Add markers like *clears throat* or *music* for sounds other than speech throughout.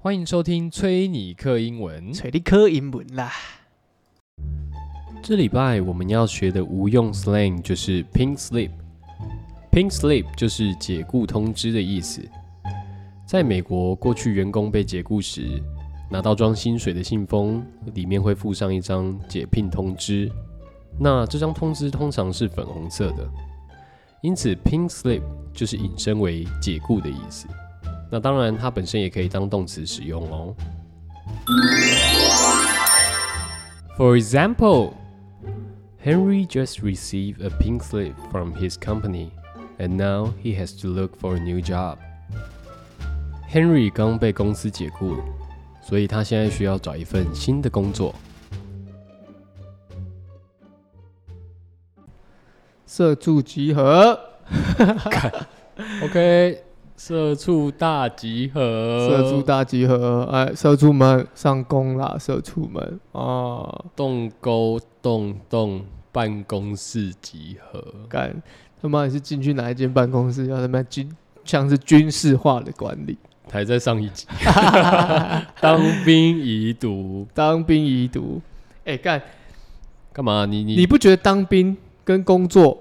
欢迎收听崔尼克英文。崔尼克英文啦。这礼拜我们要学的无用 slang 就是 pink slip。pink slip 就是解雇通知的意思。在美国，过去员工被解雇时，拿到装薪水的信封，里面会附上一张解聘通知。那这张通知通常是粉红色的，因此 pink slip 就是引申为解雇的意思。那当然，它本身也可以当动词使用哦。For example, Henry just received a pink slip from his company, and now he has to look for a new job. Henry 刚被公司解雇，所以他现在需要找一份新的工作。社畜集合，OK，社畜大集合，社畜大集合，哎，社畜们上工啦，社畜们啊，动勾动动办公室集合。干他妈你是进去哪一间办公室，要他妈军像是军事化的管理，还在上一集，*laughs* 当兵遗毒当兵遗毒，哎干，干嘛？你你你不觉得当兵跟工作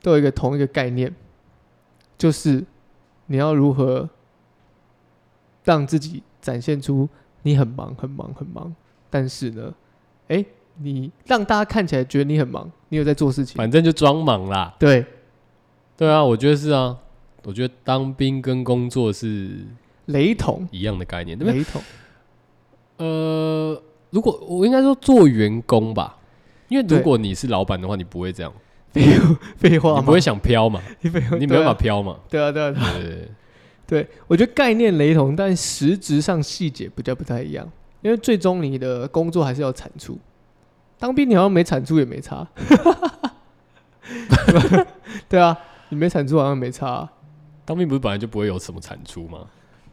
都有一个同一个概念，就是你要如何让自己展现出你很忙很忙很忙，但是呢，哎、你让大家看起来觉得你很忙，你有在做事情，反正就装忙啦。对，对啊，我觉得是啊，我觉得当兵跟工作是雷同，一样的概念，对不对？雷同，呃，如果我应该说做员工吧，因为如果你是老板的话，你不会这样，废废话吗？你不会想飘嘛，你废话，你没办法飘嘛。对啊，对啊，对啊对对对，对，我觉得概念雷同，但实质上细节比较不太一样，因为最终你的工作还是要产出。当兵你好像没产出也没差，*laughs* 对啊，你没产出好像没差啊、当兵不是本来就不会有什么产出吗？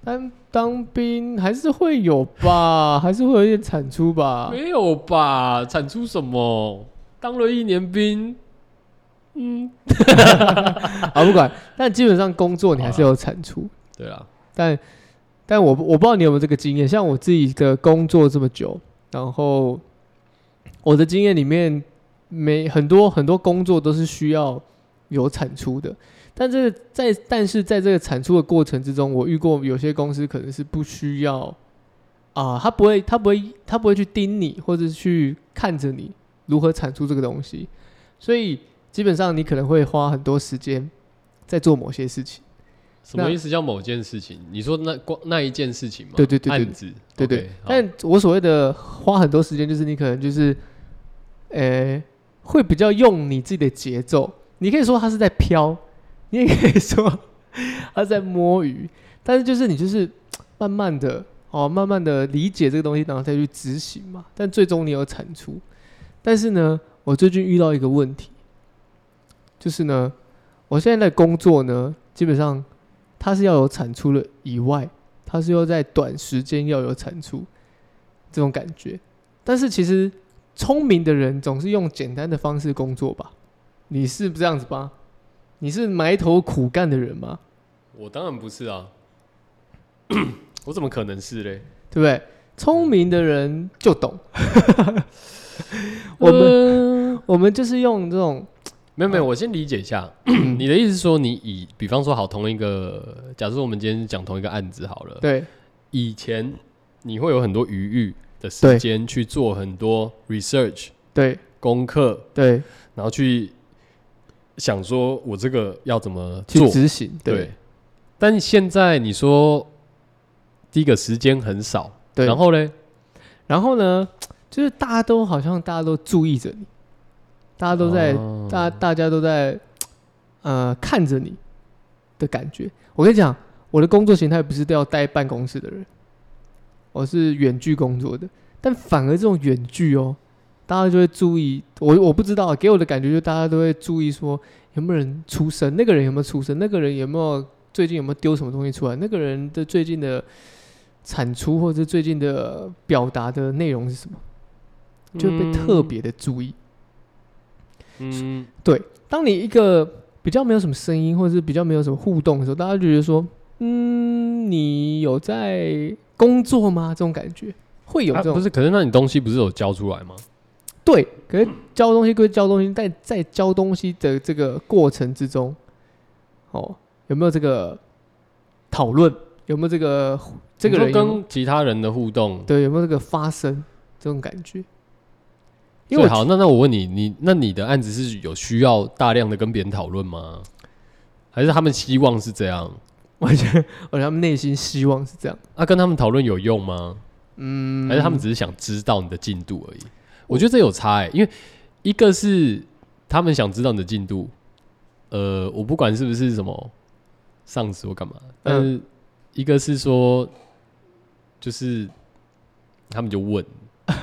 但当兵还是会有吧，*laughs* 还是会有一点产出吧。没有吧？产出什么？当了一年兵，嗯，*laughs* 啊，不管，但基本上工作你还是有产出。对啊，但但我我不知道你有没有这个经验，像我自己的工作这么久，然后我的经验里面，每很多很多工作都是需要有产出的，但这个在但是在这个产出的过程之中，我遇过有些公司可能是不需要啊、他不会他不会他不会去盯你，或者是去看着你如何产出这个东西，所以基本上你可能会花很多时间在做某些事情。什么意思？叫某件事情？你说那光那一件事情吗？对对对对案子，对对但我所谓的花很多时间，就是你可能就是，呃，会比较用你自己的节奏。你可以说他是在飘，你也可以说 *laughs* 他在摸鱼，但是就是你就是慢慢的哦，慢慢的理解这个东西，然后再去执行嘛。但最终你有产出。但是呢，我最近遇到一个问题，就是呢，我现在的工作呢，基本上它是要有产出的以外，它是要在短时间要有产出这种感觉。但是其实聪明的人总是用简单的方式工作吧？你是不这样子吧？你是埋头苦干的人吗？我当然不是啊，*coughs* 我怎么可能是嘞？对不对？聪明的人就懂。*laughs* 我们、们我们就是用这种没有没有，我先理解一下，*clears throat* 你的意思是说，你以比方说好同一个，假设我们今天讲同一个案子好了，对。以前你会有很多余裕的时间去做很多 research 对。功课，对。然后去想说我这个要怎么去做，执行，对。对。但现在你说第一个时间很少，对。然后嘞，然后呢，就是大家都好像大家都注意着你，大家都在哦大大家都在呃看着你的感觉。我跟你讲，我的工作形态不是都要待办公室的人，我是远距工作的。但反而这种远距哦，大家就会注意我，我不知道，给我的感觉就大家都会注意说有没有人出声，那个人有没有出声，那个人有没有最近有没有丢什么东西出来，那个人的最近的产出或者最近的表达的内容是什么，就会被特别的注意。嗯，当你一个比较没有什么声音，或者是比较没有什么互动的时候，大家就觉得说，嗯，你有在工作吗？这种感觉会有这种、啊不是？可是那你东西不是有交出来吗？对，可是交东西归交东西，但在交东西的这个过程之中，哦，有没有这个讨论？有没有这个这个人跟其他人的互动，对有没有这个发生这种感觉？因为好。那那我问你，你那你的案子是有需要大量的跟别人讨论吗？还是他们希望是这样？我觉得，我觉得他们内心希望是这样。啊，跟他们讨论有用吗？嗯，还是他们只是想知道你的进度而已？我觉得这有差哎、因为一个是他们想知道你的进度，呃，我不管是不是什么上司或干嘛，但是一个是说，就是他们就问，就是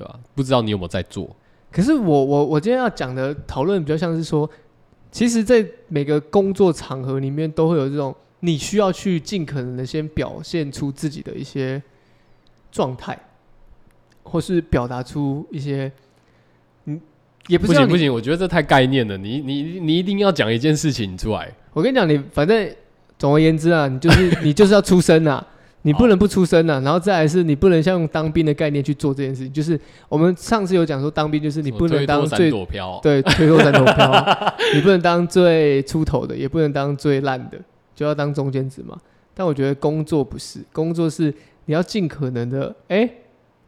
对吧？不知道你有没有在做？可是我我我今天要讲的讨论比较像是说，其实，在每个工作场合里面都会有这种你需要去尽可能的先表现出自己的一些状态，或是表达出一些，嗯，也不是让你不行不行，我觉得这太概念了。你你你一定要讲一件事情出来。我跟你讲，你反正总而言之啊，你就是你就是要出声啊，你不能不出声啊，然后再来是你不能像用当兵的概念去做这件事情，就是我们上次有讲说当兵就是你不能当最躲飘，对推脱三头飘，*laughs* 你不能当最出头的，也不能当最烂的，就要当中间值嘛。但我觉得工作不是，工作是你要尽可能的哎、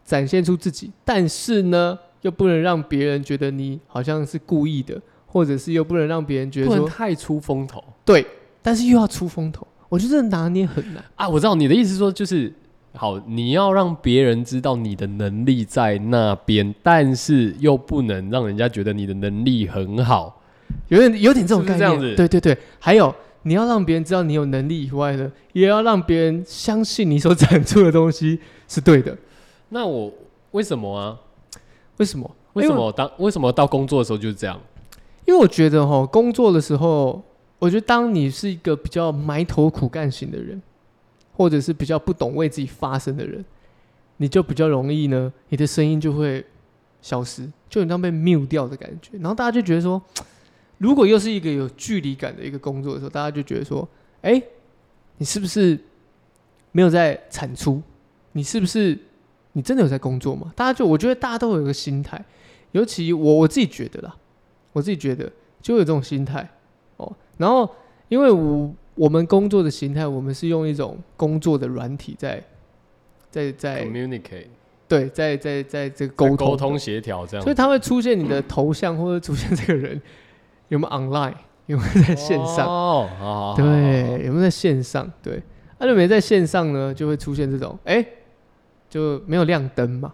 展现出自己，但是呢又不能让别人觉得你好像是故意的，或者是又不能让别人觉得说太出风头。对，但是又要出风头，我觉得这拿捏很难。啊！我知道你的意思，说就是好，你要让别人知道你的能力在那边，但是又不能让人家觉得你的能力很好。有点有点这种概念，对对对，还有你要让别人知道你有能力以外呢，也要让别人相信你所 *laughs* 展出的东西是对的。那我为什么啊？为什么？为什么当为什么到工作的时候就是这样？因为我觉得哈，工作的时候，我觉得当你是一个比较埋头苦干型的人，或者是比较不懂为自己发声的人，你就比较容易呢，你的声音就会消失，就很像被 mute 掉的感觉。然后大家就觉得说，如果又是一个有距离感的一个工作的时候，大家就觉得说，哎、你是不是没有在产出？你是不是你真的有在工作吗？大家就我觉得大家都有一个心态，尤其我我自己觉得啦，我自己觉得就有这种心态。然后因为我我们工作的形态，我们是用一种工作的软体在在在 communicate 对在在在这个沟通沟通协调这样，所以它会出现你的头像或者出现这个人有没有 online，有没有在线上？哦，对，有没有在线上？对，那、就没在线上呢，就会出现这种，哎、就没有亮灯嘛。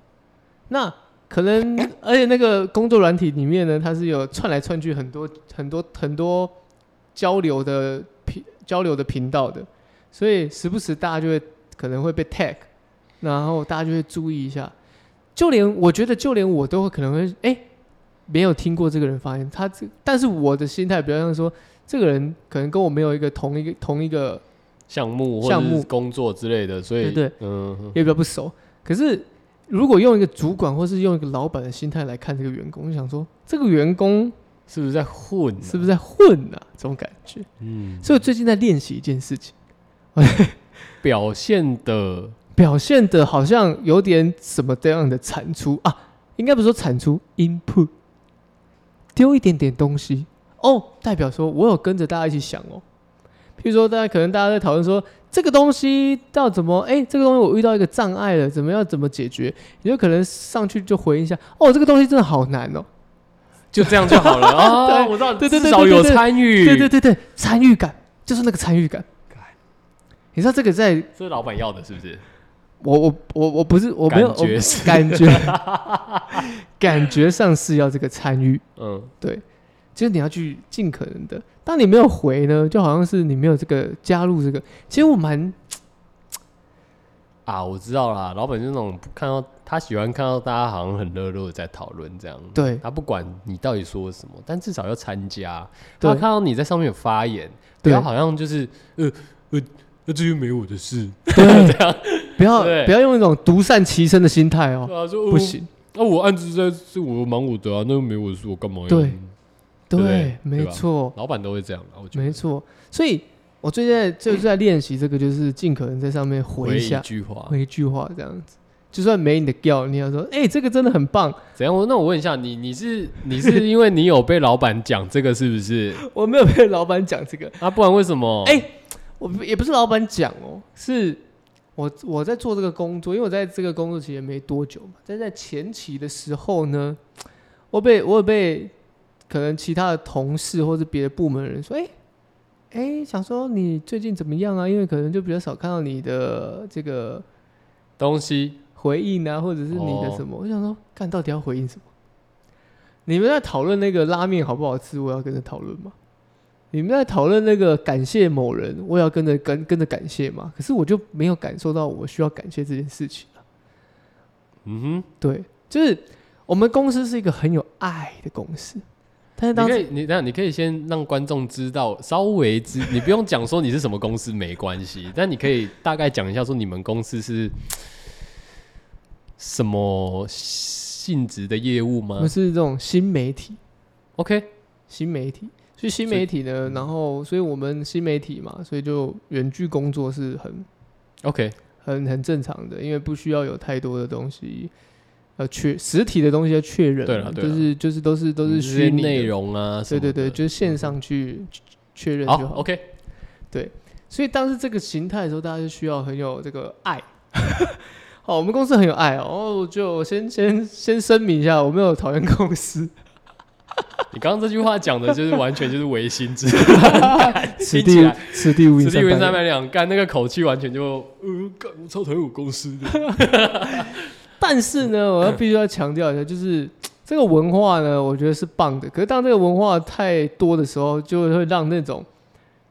那可能，而且那个工作软体里面呢，它是有串来串去很多很多很多交流的频交流的频道的，所以时不时大家就会可能会被 tag，然后大家就会注意一下。就连我觉得，就连我都会可能会哎、没有听过这个人发言，他这，但是我的心态比较像说，这个人可能跟我没有一个同一个同一个项目或项目者是工作之类的，所以对对嗯，也比较不熟。可是如果用一个主管或是用一个老板的心态来看这个员工，就想说这个员工是不是在混啊？是不是在混啊？这种感觉。嗯，所以我最近在练习一件事情，*laughs* 表现的表现的好像有点什么这样的产出啊，应该不是说产出，input，丢一点点东西哦，代表说我有跟着大家一起想哦。譬如说，大家可能大家在讨论说这个东西要怎么，哎、这个东西我遇到一个障碍了，怎么要怎么解决？你就可能上去就回应一下，哦，这个东西真的好难哦。就这样就好了啊！*laughs* 对我知道，对对对至少有参与，对对对对，参与感就是那个参与感。你知道这个在这是老板要的，是不是？我我我我不是我没有感觉是感觉 *laughs* 感觉上是要这个参与，嗯，对就是你要去尽可能的。当你没有回呢，就好像是你没有这个加入这个。其实我蛮啊，我知道啦，老板就是那种看到他喜欢看到大家好像很热络的在讨论这样，对他不管你到底说什么，但至少要参加。对他看到你在上面有发言，不对要好像就是呃呃，那这又没我的事，对，*laughs* 这样不要不要用一种独善其身的心态哦，对啊，说不，行。那我暗自在是我忙我的啊，那又没我的事，我干嘛要？对对没错，老板都会这样啊，我觉得没错。所以我最近在就是在练习这个，就是尽可能在上面回一一下，句话，回一句话这样子。就算没你的调，你要说，哎、这个真的很棒。怎样？我那我问一下你，你是你是因为你有被老板讲这个是不是？*laughs* 我没有被老板讲这个，啊，不然为什么？哎我也不是老板讲哦，是我我在做这个工作，因为我在这个工作期间没多久嘛，但在前期的时候呢，我被我有被可能其他的同事或者别的部门的人说，哎、哎、想说你最近怎么样啊？因为可能就比较少看到你的这个东西回应啊，或者是你的哦什么，我想说，看到底要回应什么？你们在讨论那个拉面好不好吃，我要跟着讨论吗？你们在讨论那个感谢某人，我也要跟着跟跟着感谢嘛？可是我就没有感受到我需要感谢这件事情啊。嗯对，就是我们公司是一个很有爱的公司，但是哼，当时你可以，你等一下你可以先让观众知道，稍微知，你不用讲说你是什么公司没关系，但你可以大概讲一下说你们公司是什么性质的业务吗我们是这种新媒体，？OK，新媒体，所以新媒体呢，然后所以我们新媒体嘛，所以就远距工作是很 OK，很很正常的，因为不需要有太多的东西要确实体的东西要确认嘛，对了对了就是就是都是都是虚拟内，容啊对对对，就是线上去确认就好好。，OK，对所以当时这个形态的时候，大家就需要很有这个爱。*laughs* 好，我们公司很有爱哦。哦，就我先先先声明一下，我没有讨厌公司，*laughs* 你刚刚这句话讲的就是完全就是唯心之 *laughs* 此地此地无银此地无银三三百两。百两，干那个口气完全就，呃，干我超讨厌我公司的。但是呢，我要必须要强调一下，就是 *tsk* 这个文化呢，我觉得是棒的。可是当这个文化太多的时候，就会让那种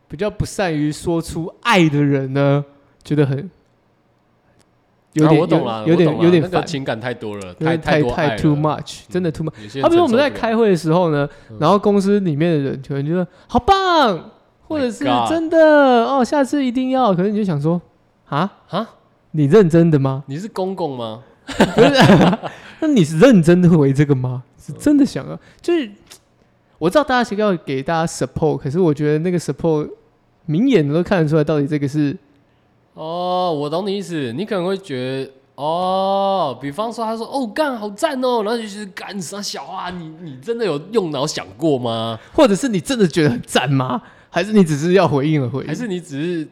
比较不善于说出爱的人呢，觉得很有啊点、我懂了，有点有点烦，那个情感太多了，有点太太 too much，真的 too much。有些人啊，比如我们在开会的时候呢，嗯然后公司里面的人可能觉得好棒，或者是真的哦，下次一定要。可是你就想说，啊，啊，你认真的吗？你是公公吗？不是，*laughs* 那你是认真的回这个吗？是真的想要？就是我知道大家想要给大家 support，可是我觉得那个 support 明眼的都看得出来，到底这个是哦，我懂你意思，你可能会觉得。哦，比方说，他说：“哦，干好赞哦！”然后就觉得干啥小啊？你你真的有用脑想过吗？或者是你真的觉得很赞吗？还是你只是要回应而回应？还是你只是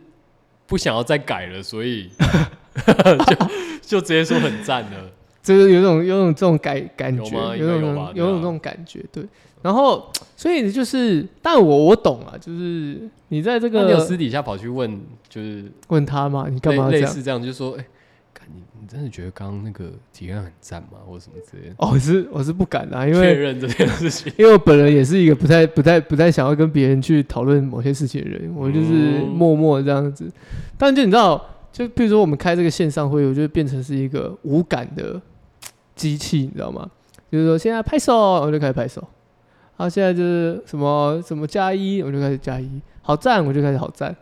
不想要再改了，所以 *laughs* *laughs* 就就直接说很赞了？*laughs* 就是有种有种这种感感觉，有种有种这种感觉，对。然后，所以就是，但我我懂啊，就是你在这那你有个私底下跑去问，就是问他嘛，你干嘛？类似这样，就说：“哎、干你你真的觉得刚刚那个体验很赞吗？或者什么之类的？”哦，我是我是不敢啊，因确为认这件事情。因为我本人也是一个不太不太不太想要跟别人去讨论某些事情的人，我就是嗯默默这样子。但就你知道，就比如说我们开这个线上会，我就变成是一个无感的机器，你知道吗？就是说现在拍手，我就开始拍手。好，现在就是什么什么加一，我就开始加一。好赞，我就开始好赞。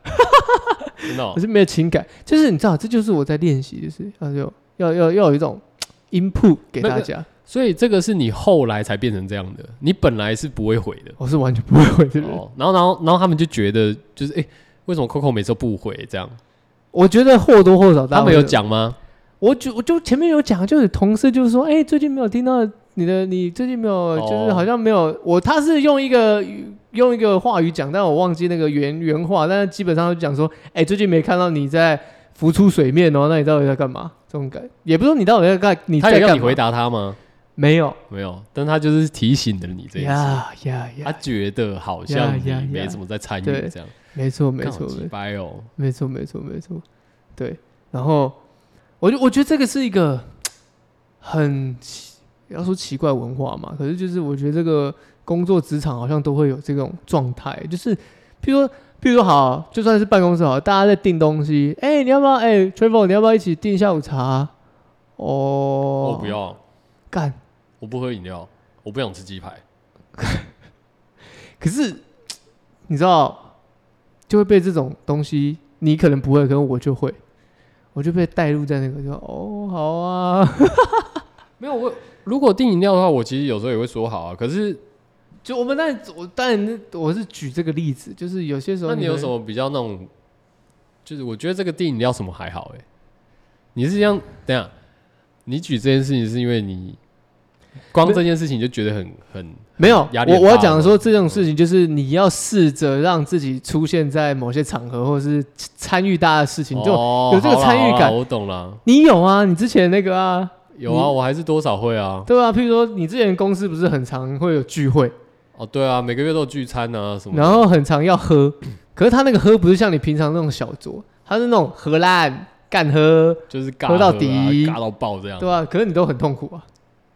真的哦、*laughs* 可是没有情感，就是你知道，这就是我在练习，就是要有要要要有一种 input 给大家。所以这个是你后来才变成这样的，你本来是不会回的。我是完全不会回的。哦，然后然后然后他们就觉得就是哎、为什么 Coco 每次都不回这样？我觉得或多或少，大家会他们有讲吗？我就我就前面有讲，就是同事就是说，哎、最近没有听到你的，你最近没有，哦就是好像没有我，他是用一个用一个话语讲，但我忘记那个原原话，但是基本上就讲说，哎、最近没看到你在浮出水面哦，那你到底在干嘛？这种感，也不是说你到底在干，你他在干嘛？有要你回答他吗？没有没有，但他就是提醒了你这件事。呀呀他呀，觉得好像呀呀你没怎么在参与对这样，没错没错鸡掰哦。没错没错没错，对，然后我就我觉得这个是一个很奇要说奇怪文化嘛，可是就是我觉得这个工作职场好像都会有这种状态，就是譬如说譬如说好，就算是办公室好，大家在订东西，哎、你要不要哎 Travel 你要不要一起订下午茶？哦，我不要，干，我不喝饮料，我不想吃鸡排。*laughs* 可是你知道就会被这种东西，你可能不会，可能我就会。我就被带入在那个，就哦，好啊，*laughs* 没有我，如果订饮料的话，我其实有时候也会说好啊。可是就我们当然我当然我是举这个例子，就是有些时候那你有什么比较那种？就是我觉得这个订饮料什么还好哎、你是这样？等一下，你举这件事情是因为你光这件事情就觉得很很没有我我要讲说这种事情，就是你要试着让自己出现在某些场合，或者是参与大家的事情，就哦有这个参与感我懂了，你有啊，你之前那个啊，有啊，我还是多少会啊。对啊，譬如说你之前公司不是很常会有聚会，哦，对啊，每个月都有聚餐啊什么。然后很常要喝，*clears throat* 可是他那个喝不是像你平常那种小酌，他是那种荷烂干喝，就是尬喝到啊底尬到爆这样。对啊、可是你都很痛苦啊。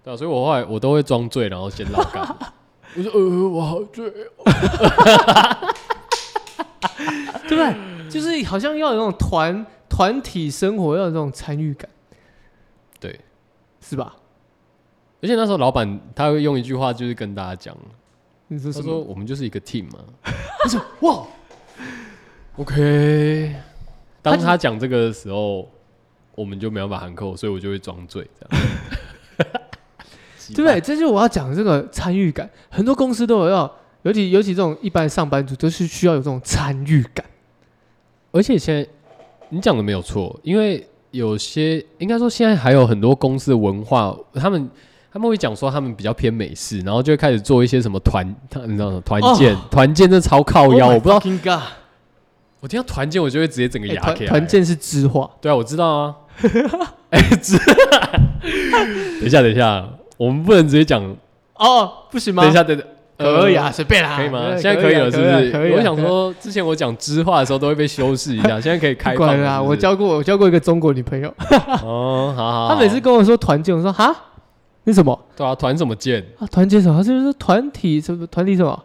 对啊，所以我后来我都会装醉，然后先老干。*laughs* 我说呃，我好醉。*laughs* 对不对？就是好像要有那种团团体生活，要有这种参与感，对，是吧？而且那时候老板他会用一句话，就是跟大家讲，他说？我们就是一个 team 嘛。*laughs* 他说哇，OK。当他讲这个的时候，我们就没办法喊扣，所以我就会装醉这样。对不对？这就是我要讲的这个参与感，很多公司都有要，尤其尤其这种一般上班族都是需要有这种参与感。而且现在你讲的没有错，因为有些应该说现在还有很多公司的文化，他们他们会讲说他们比较偏美式，然后就会开始做一些什么团，他你知道吗？团建，哦团建真的超靠腰，我不知道我听到团建我就会直接整个牙起来。团建是知话，对啊，我知道啊。*laughs* 哎，知。等一下，等一下，我们不能直接讲。哦，不行吗？等一下，等等，可以啊，呃随便啦，可以吗？对现在可以了，是不是？可以我想说，之前我讲知话的时候都会被修饰一下，*laughs* 现在可以开放了是不是我交过我交过一个中国女朋友，*laughs* 哦，好好好。她每次跟我说团建，我说哈，那什么对啊，团什么建？啊？团建什么？她就是团体什么团体什么。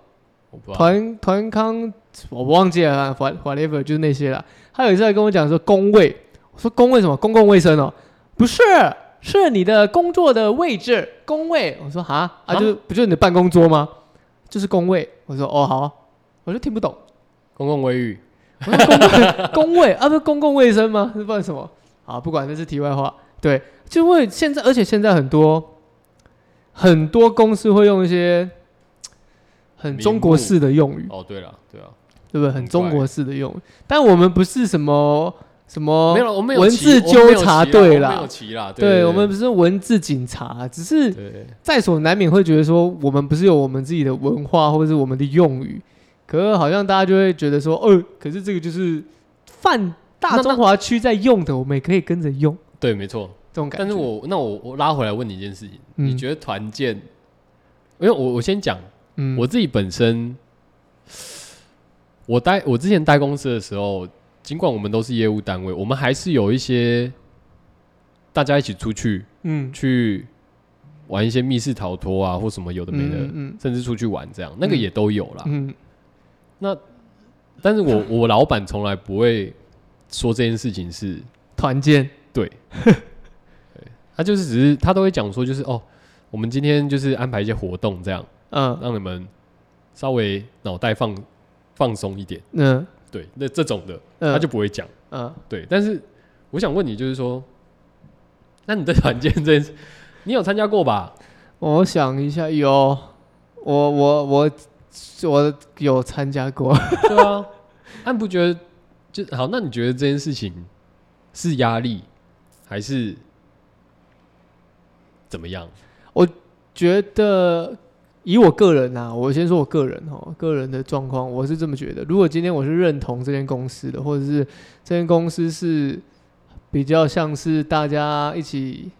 团团康，我忘记了啊，what-，whatever，就是那些了。她有一次还跟我讲说工位，我说工位什么？公共卫生哦，不是，是你的工作的位置工位。我说哈啊，啊就不就是你的办公桌吗？就是工位。我说哦好啊，我就听不懂。公共卫浴。我说公共 *laughs* 公卫啊，不是公共卫生吗？是不然什么？啊，不管这是题外话。对，就会现在，而且现在很多很多公司会用一些很中国式的用语，哦，对了，对啊，对不对？很中国式的用语，但我们不是什么什么没有，我们有文字纠察队啦我们有骑啦，对对我们不是文字警察，只是在所难免会觉得说，我们不是有我们自己的文化或者是我们的用语，可是好像大家就会觉得说，呃，可是这个就是泛大中华区在用的，我们也可以跟着用对，没错。这种感觉。但是我那我我拉回来问你一件事情，嗯你觉得团建？因为我我先讲嗯我自己本身，我待我之前待公司的时候，尽管我们都是业务单位，我们还是有一些大家一起出去嗯。去玩一些密室逃脱啊，或什么有的没的，嗯甚至出去玩这样，那个嗯也都有啦。嗯。那但是我我老板从来不会说这件事情是团建。对对，*laughs* 他就是只是他都会讲说，就是哦，我们今天就是安排一些活动，这样嗯。让你们稍微脑袋放放松一点。嗯对，那这种的嗯，他就不会讲。嗯对，但是我想问你，就是说，那你对团建这件事，你有参加过吧？我想一下，有我我我我有参加过，*laughs* 对啊，那你不觉得就好？那你觉得这件事情是压力还是怎么样？我觉得以我个人啊，我先说我个人哦，个人的状况，我是这么觉得。如果今天我是认同这间公司的，或者是这间公司是比较像是大家一起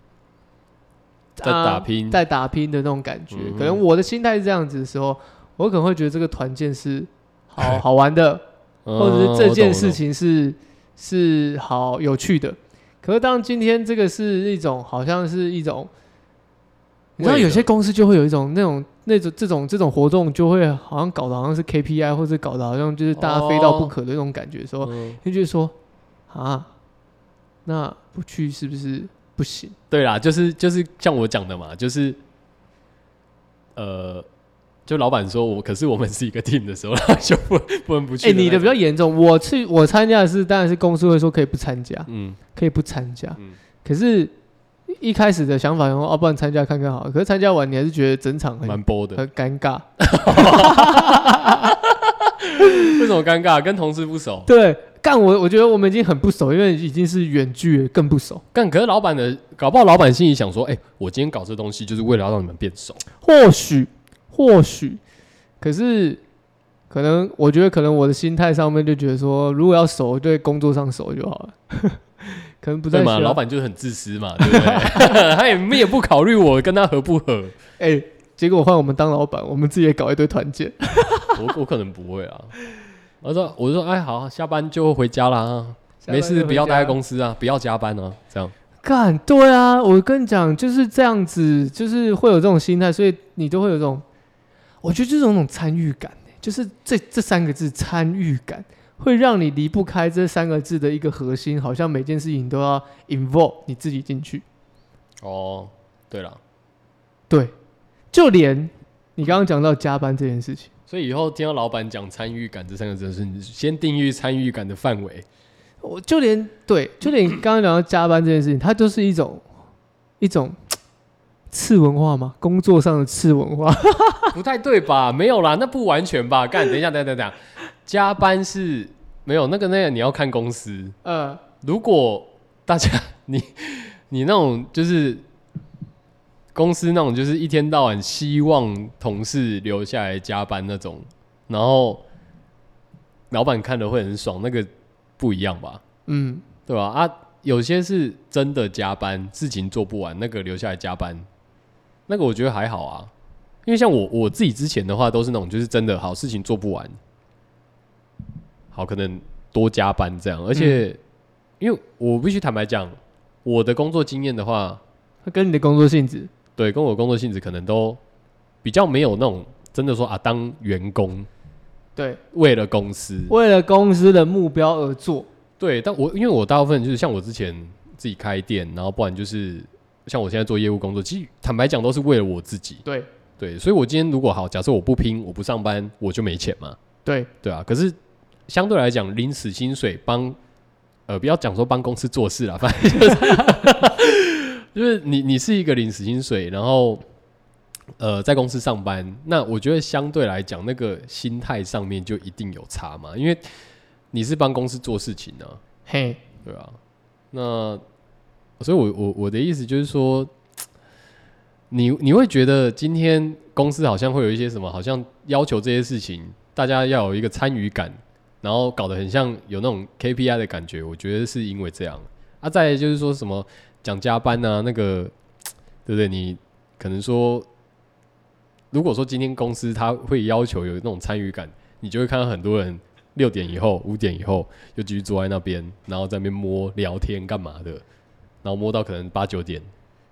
在啊打拼在打拼的那种感觉，嗯可能我的心态是这样子的时候，我可能会觉得这个团建是好 *laughs* 好玩的，或者是这件事情，情是是好有趣的。可是当今天这个是一种好像是一种，你知道有些公司就会有一种那种那种这种这种活动就会好像搞得好像是 KPI，或者搞得好像就是大家非到不可的那种感觉的时候，嗯。你就觉得说啊，那不去是不是不行？对啦，就是就是像我讲的嘛，就是呃，就老板说我，可是我们是一个 team 的时候，他 *laughs* 就不不能不去哎。你的比较严重，我去我参加的是当然是公司会说可以不参加，嗯。可以不参加，嗯。可是一开始的想法，然后哦，不然参加看看好了。可是参加完，你还是觉得整场很蛮波的。很尴尬。*laughs* 为什么尴尬？跟同事不熟。对，干我我觉得我们已经很不熟，因为已经是远距了，更不熟。干，可是老板的搞不好，老板心里想说：“哎、我今天搞这东西就是为了要让你们变熟。或许，或许，可是可能我觉得可能我的心态上面就觉得说，如果要熟，对工作上熟就好了。可能不在嘛？老板就是很自私嘛，*laughs* 对不对？*laughs* 他也也不考虑我跟他合不合。*laughs* 哎、结果换我们当老板，我们自己也搞一堆团建。我我可能不会啊。我说我就说，哎，好，下班就回家啦，没事，不要待在公司啊，不要加班啊，这样。干，对啊，我跟你讲，就是这样子，就是会有这种心态，所以你都会有这种，我觉得就是有那种参与感、欸，就是这这三个字参与感，会让你离不开这三个字的一个核心，好像每件事情都要 involve 你自己进去。哦，对了，对，就连你刚刚讲到加班这件事情，所以以后听到老板讲参与感这三个字，是你先定义参与感的范围。我就连对，就连你刚刚讲到加班这件事情，它就是一种一种 *tsk* 次文化嘛，工作上的次文化。*laughs* 不太对吧？没有啦，那不完全吧？干，等一下，等一下，等一下，加班是没有那个那个，你要看公司。呃，如果大家你你那种就是公司那种就是一天到晚希望同事留下来加班那种，然后老板看了会很爽，那个不一样吧？嗯，对吧？啊，有些是真的加班，事情做不完，那个留下来加班，那个我觉得还好啊。因为像我我自己之前的话，都是那种就是真的好事情做不完，好可能多加班这样。而且，因为我必须坦白讲，我的工作经验的话，跟你的工作性质，对，跟我工作性质可能都比较没有那种真的说啊，当员工对，为了公司，为了公司的目标而做。对，但我因为我大部分就是像我之前自己开店，然后不然就是像我现在做业务工作，其实坦白讲都是为了我自己。对对，所以我今天如果好，假设我不拼，我不上班，我就没钱嘛。对，对啊，可是相对来讲，领死薪水帮呃，不要讲说帮公司做事啦，反正就是 *laughs* 就是你你是一个领死薪水，然后呃在公司上班，那我觉得相对来讲，那个心态上面就一定有差嘛，因为你是帮公司做事情呢、嘿，对啊，那所以我，我我的意思就是说，你你会觉得今天公司好像会有一些什么，好像要求这些事情，大家要有一个参与感，然后搞得很像有那种 KPI 的感觉。我觉得是因为这样啊。再就是说什么讲加班啊，那个 *tsk* 对不对？你可能说，如果说今天公司他会要求有那种参与感，你就会看到很多人六点以后、五点以后又继续坐在那边，然后在那边摸聊天干嘛的，然后摸到可能八九点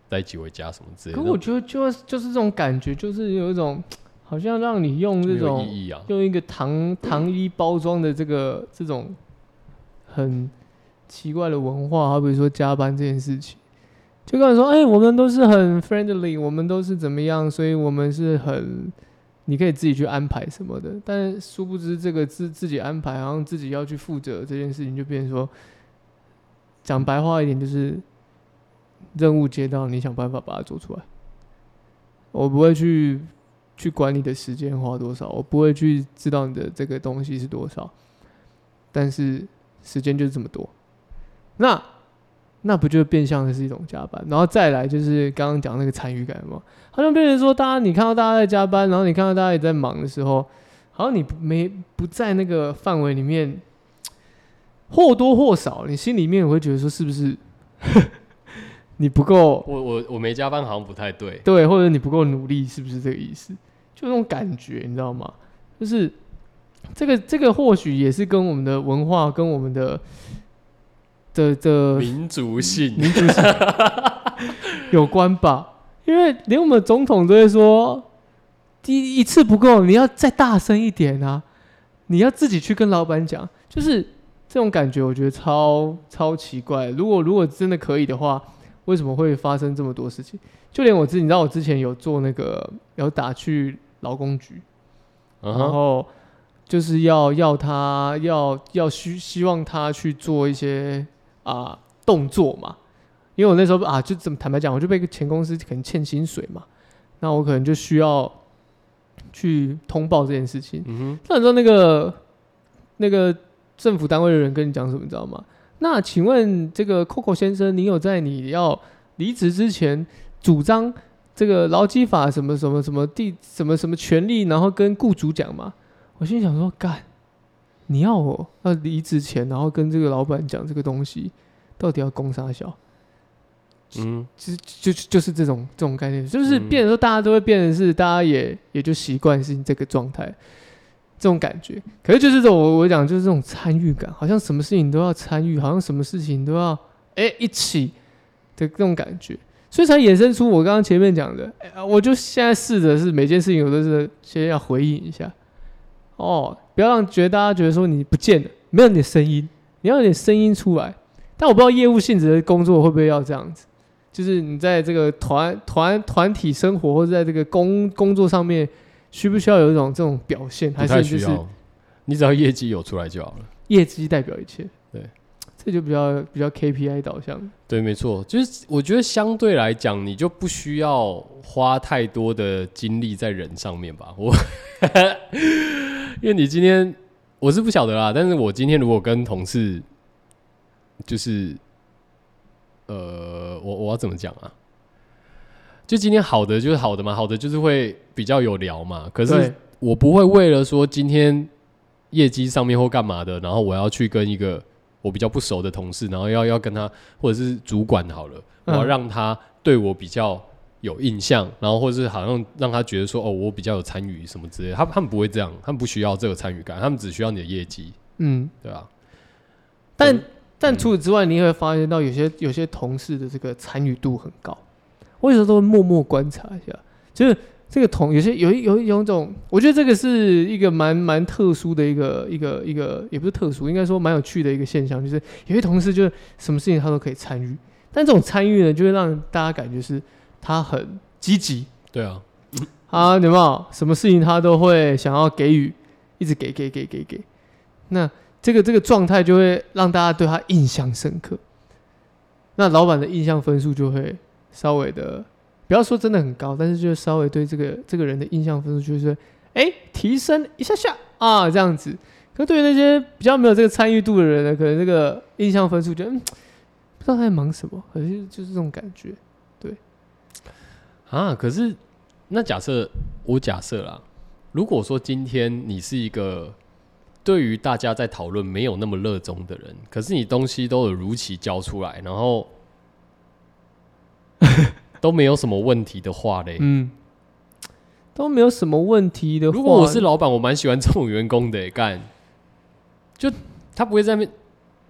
再一起回家什么之类的，可我觉得就就是这种感觉，就是有一种好像让你用这种。用一个糖糖衣包装的这个这种很奇怪的文化，好比说加班这件事情，就跟你说，哎、我们都是很 friendly，我们都是怎么样，所以我们是很，你可以自己去安排什么的，但殊不知这个自自己安排，好像自己要去负责这件事情，就变成说，讲白话一点就是任务接到，你想办法把它做出来。我不会去去管你的时间花多少，我不会去知道你的这个东西是多少，但是时间就是这么多，那那不就变相的是一种加班？然后再来就是刚刚讲那个参与感嘛，好像变成说，大家你看到大家在加班，然后你看到大家也在忙的时候，好像你没不在那个范围里面，或多或少，你心里面会觉得说，是不是 *laughs* 你不够我我我没加班好像不太对，对，或者你不够努力，是不是这个意思？就那种感觉，你知道吗？就是这个这个或许也是跟我们的文化、跟我们的的的民族性民族性有关吧？因为连我们总统都会说，第一次不够，你要再大声一点啊！你要自己去跟老板讲，就是这种感觉，我觉得超超奇怪。如果如果真的可以的话，为什么会发生这么多事情？就连我自己，你知道，我之前有做那个有打去劳工局，然后就是要要他要要希希望他去做一些啊、动作嘛，因因为我那时候啊，就怎么坦白讲，我就被前公司可能欠薪水嘛，那我可能就需要去通报这件事情。那你知道那个那个政府单位的人跟你讲什么，你知道吗？那请问这个 Coco 先生，你有在你要离职之前主张这个劳基法什么什么什么地什么什么权利，然后跟雇主讲嘛？我心想说，干，你要我要离职前，然后跟这个老板讲这个东西，到底要攻啥小？嗯，就就就是这种这种概念，就是嗯变成说大家都会变成是，大家也也就习惯是这个状态，这种感觉。可是就是这种我我讲就是这种参与感，好像什么事情都要参与，好像什么事情都要哎、一起的这种感觉，所以才衍生出我刚刚前面讲的，哎我就现在试着是每件事情我都是先要回应一下，哦，不要让觉得大家觉得说你不见了，没有你的声音，你要有点声音出来。但我不知道业务性质的工作会不会要这样子。就是你在这个团团团体生活或者在这个工工作上面，需不需要有一种这种表现，还是需要，你只要业绩有出来就好了。业绩代表一切？对，这就比较比较 KPI 导向。对，没错，就是我觉得相对来讲，你就不需要花太多的精力在人上面吧。我，因为你今天我是不晓得啦，但是我今天如果跟同事，就是，呃，我我要怎么讲啊？就今天好的就是好的嘛，好的就是会比较有聊嘛。可是，我不会为了说今天业绩上面或干嘛的，然后我要去跟一个我比较不熟的同事，然后要要跟他或者是主管好了，我要嗯让他对我比较有印象，然后或者是好像让他觉得说哦，我比较有参与什么之类的。他他们不会这样，他们不需要这个参与感，他们只需要你的业绩，嗯，对吧？但嗯但除此之外，你也会发现到有些有些同事的这个参与度很高。我有时候都会默默观察一下，就是这个同有些有一有一有一种，我觉得这个是一个蛮蛮特殊的一个一个一个，也不是特殊，应该说蛮有趣的一个现象，就是有些同事就是什么事情他都可以参与，但这种参与呢，就会让大家感觉是他很积极。对啊，啊，有没有？什么事情他都会想要给予，一直给给给给给，那这个这个状态就会让大家对他印象深刻，那老板的印象分数就会稍微的，不要说真的很高，但是就稍微对这个这个人的印象分数就是哎提升一下下啊这样子。可对于那些比较没有这个参与度的人呢，可能这个印象分数就嗯不知道他在忙什么，可是就是这种感觉。对啊，可是那假设我假设啦，如果说今天你是一个对于大家在讨论没有那么热衷的人，可是你东西都有如期交出来，然后都没有什么问题的话嘞，嗯，都没有什么问题的话，如果我是老板，我蛮喜欢这种员工的欸，干，就他不会在那边，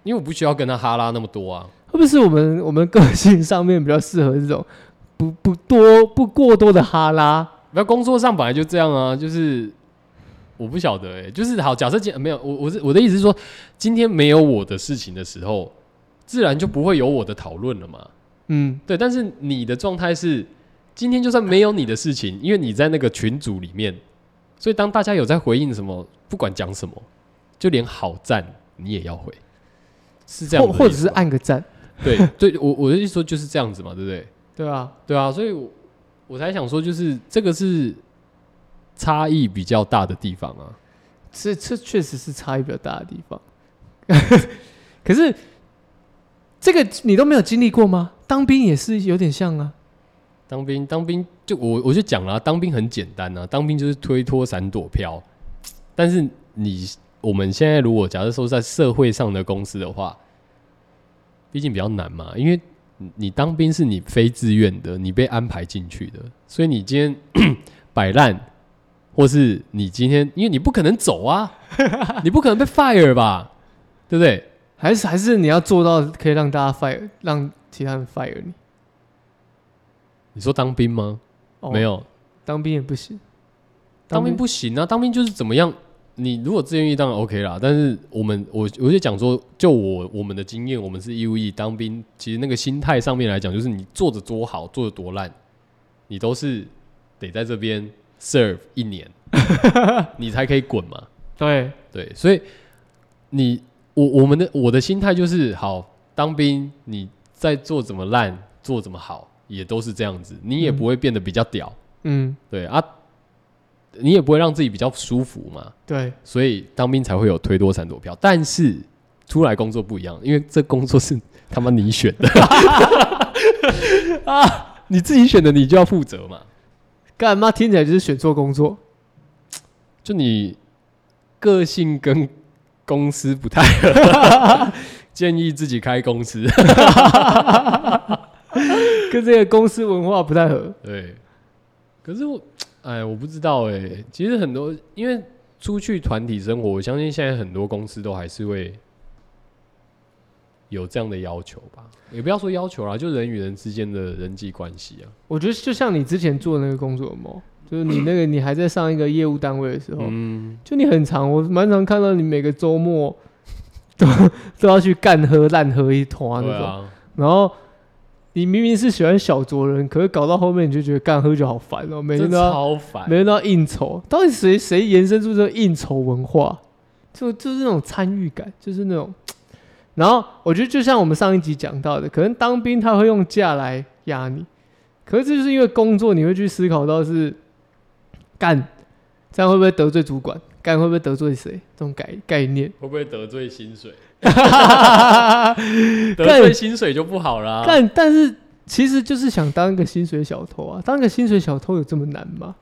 因为我不需要跟他哈拉那么多啊。会不会是我们我们个性上面比较适合这种不不多不过多的哈拉？那工作上本来就这样啊，就是我不晓得哎、就是好，假设今没有我我是我的意思是说，今天没有我的事情的时候，自然就不会有我的讨论了嘛。嗯，对，但是你的状态是，今天就算没有你的事情，因为你在那个群组里面，所以当大家有在回应什么，不管讲什么，就连好赞你也要回，是这样或或者是按个赞，对对，我我的意思说就是这样子嘛，对不对？对啊？对啊，所以我我才想说，就是这个是差异比较大的地方啊。这这确实是差异比较大的地方。*laughs* 可是这个你都没有经历过吗？当兵也是有点像啊。当兵，当兵就我我就讲了啊、当兵很简单啊，当兵就是推脱闪躲飘。但是你我们现在如果假设说在社会上的公司的话，毕竟比较难嘛，因为你你当兵是你非自愿的，你被安排进去的，所以你今天 *coughs* 摆烂，或是你今天因为你不可能走啊，你不可能被 fire 吧，对不对？还是还是你要做到可以让大家 fire，让其他人 fire 你。你说当兵吗？哦没，有，当兵也不行。当兵不行啊，当兵就是怎么样？你如果自愿意当然 OK 啦，但是我们我我就讲说，就我我们的经验，我们是义务役当兵，其实那个心态上面来讲，就是你做的多好，做的多烂，你都是得在这边 serve 一年，*laughs* 你才可以滚嘛。对，对，所以你我我们的我的心态就是好，当兵你再做怎么烂，做怎么好，也都是这样子，你也不会变得比较屌，嗯，对啊，你也不会让自己比较舒服嘛，对，所以当兵才会有推多产夺票。但是出来工作不一样，因为这工作是他妈你选的 *laughs* 啊，你自己选的，你就要负责嘛。干嘛听起来就是选错工作。就你个性跟公司不太合，*laughs* 建议自己开公司。*laughs* 跟这个公司文化不太合。对，可是我，哎，我不知道哎、其实很多，因为出去团体生活，我相信现在很多公司都还是会有这样的要求吧。也不要说要求啦，就人与人之间的人际关系啊。我觉得就像你之前做的那个工作嘛，就是你那个你还在上一个业务单位的时候，嗯，就你很长，我蛮常看到你每个周末都都要去干喝烂喝一团那种，啊，然后。你明明是喜欢小酌人，可是搞到后面你就觉得干喝酒好烦哦、每天都要超烦每。天都要应酬，到底谁谁延伸出这个应酬文化？就就是那种参与感，就是那种。然后我觉得就像我们上一集讲到的，可能当兵他会用假来压你，可是这就是因为工作，你会去思考到是干这样会不会得罪主管，干会不会得罪谁这种概概念。会不会得罪薪水？干 *laughs* 得罪薪水就不好啦。干，但是其实就是想当一个薪水小偷啊，当一个薪水小偷有这么难吗？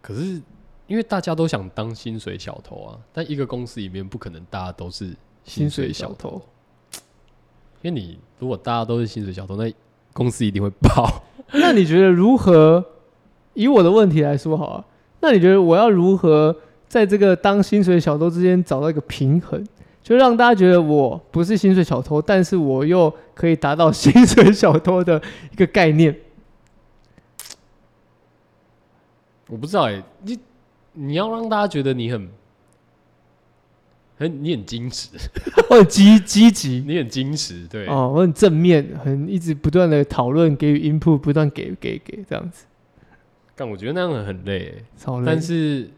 可是因为大家都想当薪水小偷啊，但一个公司里面不可能大家都是薪水小偷，薪水小偷因为你如果大家都是薪水小偷，那公司一定会爆。那你觉得如何？以我的问题来说好啊，那你觉得我要如何在这个当薪水小偷之间找到一个平衡，就让大家觉得我不是薪水小偷，但是我又可以达到薪水小偷的一个概念？我不知道哎、你你要让大家觉得你很很你很矜持，*laughs* 我很积积极。你很矜持，对，哦，我很正面，很一直不断的讨论，给予 input，不断给给给这样子，但我觉得那样很累、欸。超累。但是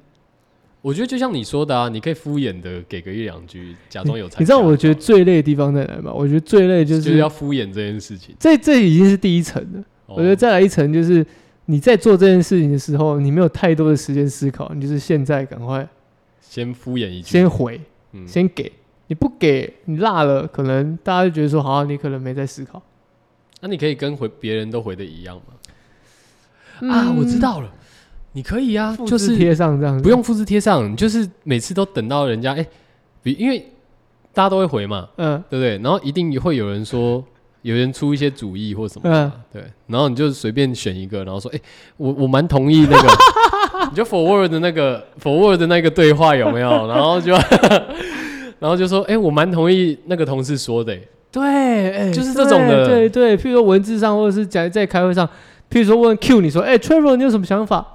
我觉得就像你说的啊，你可以敷衍的给个一两句，假装有参加。你知道我觉得最累的地方在哪吗？我觉得最累就就是是要敷衍这件事情。这这已经是第一层了。哦我觉得再来一层就是你在做这件事情的时候，你没有太多的时间思考，你就是现在赶快先敷衍一句，先回，嗯先给。你不给，你落了，可能大家就觉得说，好、啊，你可能没在思考。那你可以跟回别人都回的一样吗？啊，嗯我知，道了，你可以啊，就就是是贴上这样，不用复制贴上，你就是每次都等到人家哎、比因为大家都会回嘛，嗯，对不对？然后一定会有人说，有人出一些主意或什么嗯，对，然后你就随便选一个，然后说，哎、我我蛮同意那个，*laughs* 你就 forward 的那个 forward 的那个对话有没有？然后就 *laughs* 然后就说，哎、我蛮同意那个同事说的、欸。对，哎就是这种的对对对，譬如说文字上，或者是讲在开会上，譬如说问 Q 你说，哎、，Travel 你有什么想法？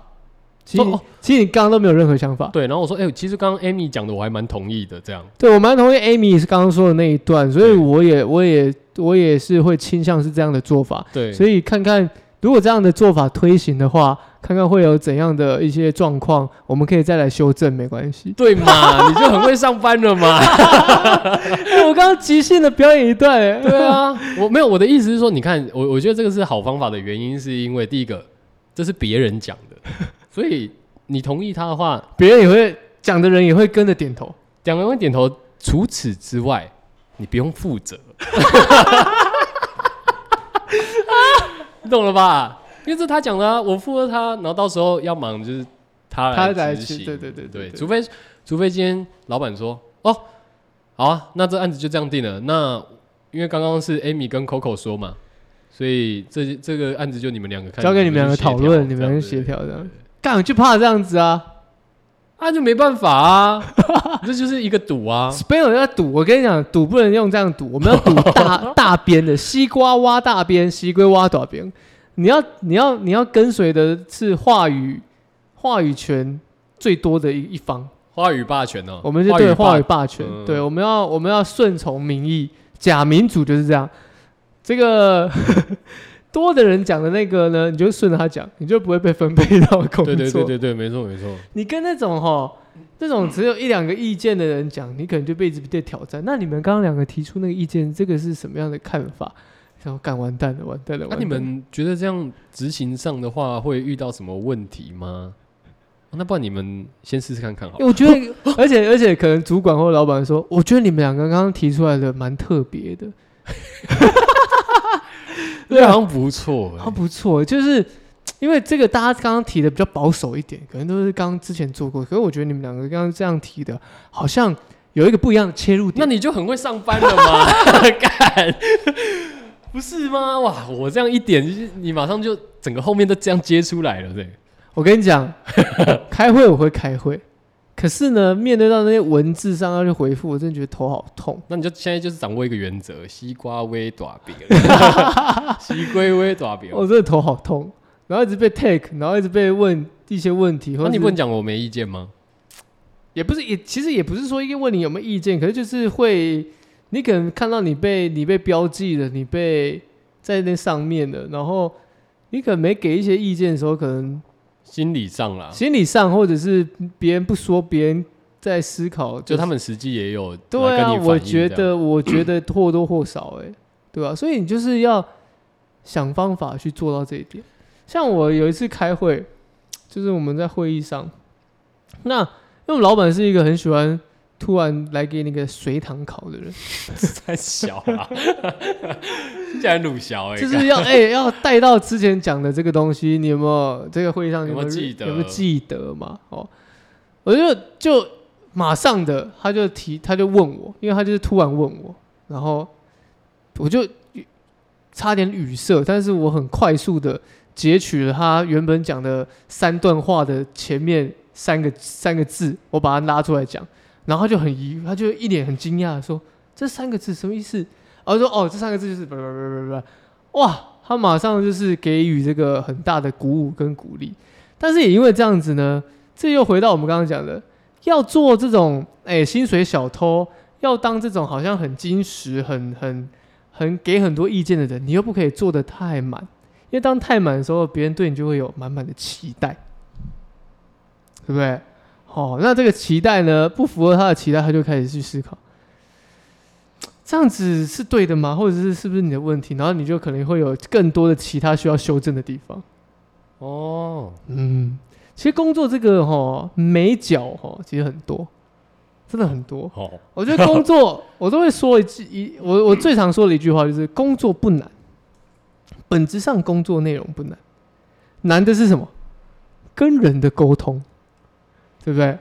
其实、哦其实你刚刚都没有任何想法。对，然后我说，哎、其实刚刚 Amy 讲的我还蛮同意的，这样，对我蛮同意 Amy 是刚刚说的那一段，所以我也我也我也是会倾向是这样的做法。对，所以看看如果这样的做法推行的话，看看会有怎样的一些状况，我们可以再来修正，没关系。对嘛，*laughs* 你就很会上班了嘛。*laughs* 哎我刚刚即兴的表演一段、哎对啊，我没有我的意思是说，你看，我我觉得这个是好方法的原因，是因为第一个，这是别人讲的，*laughs* 所以你同意他的话，别人也会讲的人也会跟着点头。两个人会点头。除此之外，你不用负责，你懂了吧？因为这是他讲的、啊，我附和他，然后到时候要忙就是他他来来去，执行，对对对对，对，除非除非今天老板说，哦，好啊，那这案子就这样定了。那因为刚刚是 Amy 跟 Coco 说嘛，所以这这个案子就你们两个看，交给你们两个讨论，你们两个协。调这样。干，我就怕这样子啊啊，就没办法啊，*laughs* 这就是一个赌啊。！Spell 要赌，我跟你讲，赌不能用这样赌，我们要赌大 *laughs* 大边的，西瓜挖大边，西龟挖短边。你要你要你要跟随的是话语话语权最多的一一方，话语霸权哦，我们是对话话语霸权，嗯对，我们要我们要顺从民意，假民主就是这样。这个多的人讲的那个呢，你就顺着他讲，你就不会被分配到工作。对对对对对，没错没错。你跟那种哈这种只有一两个意见的人讲，你可能就被被挑战。那你们刚刚两个提出那个意见，这个是什么样的看法？然后干完蛋了，完蛋了。那、你们觉得这样执行上的话，会遇到什么问题吗？哦那不然你们先试试看看好了。我觉得，而且而且可能主管或老板说，我觉得你们两个刚刚提出来的蛮特别的，*laughs* *laughs* 对，好像不错、欸。啊不错，就是因为这个大家刚刚提的比较保守一点，可能都是刚刚之前做过，可是我觉得你们两个刚刚这样提的，好像有一个不一样的切入点。那你就很会上班了吗？*laughs* 干，不是吗？哇，我这样一点，就是你马上就整个后面都这样接出来了，对。我跟你讲，*laughs* 开会我会开会，可是呢，面对到那些文字上要去回复，我真的觉得头好痛。那你就现在就是掌握一个原则：西瓜微短饼，*laughs* 西龟微短饼。我真的头好痛，然后一直被 take，然后一直被问一些问题，那你是不能讲我没意见吗？也不是也其实也不是说一个问你有没有意见，可是就是会，你可能看到你被你被标记了，你被在那上面了，然后你可能没给一些意见的时候，可能心理上啦，心理上或者是别人不说，别人在思考，就他们实际也有对啊，我觉得 *clears throat* 我觉得或多或少、欸，哎，对吧、所以你就是要想方法去做到这一点。像我有一次开会，就是我们在会议上，那因为我们老板是一个很喜欢突然来给那个随堂考的人，*laughs* 太小了，听起来很鲁小哎，就是要哎、要带到之前讲的这个东西，你有没有这个会议上有没有有记得？有没有记得嘛？哦，我就就马上的他就提他就问我，因为他就是突然问我，然后我就差点语塞，但是我很快速的截取了他原本讲的三段话的前面三个三个字，我把它拉出来讲，然后就很疑，他就一脸很惊讶的说：“这三个字什么意思？”然后说：“哦，这三个字就是不不不不不，哇！”他马上就是给予这个很大的鼓舞跟鼓励，但是也因为这样子呢，这又回到我们刚刚讲的，要做这种哎、薪水小偷，要当这种好像很矜持、很很很给很多意见的人，你又不可以做的太满，因为当太满的时候，别人对你就会有满满的期待，对不对？好、那这个期待呢，不符合他的期待，他就开始去思考，这样子是对的吗？或者是是不是你的问题？然后你就可能会有更多的其他需要修正的地方。哦，嗯，其实工作这个哈美角哈其实很多，真的很多。哦，我觉得工作 *laughs* 我都会说一句一我我最常说的一句话就是工作不难，本质上工作内容不难，难的是什么？跟人的沟通，对不对？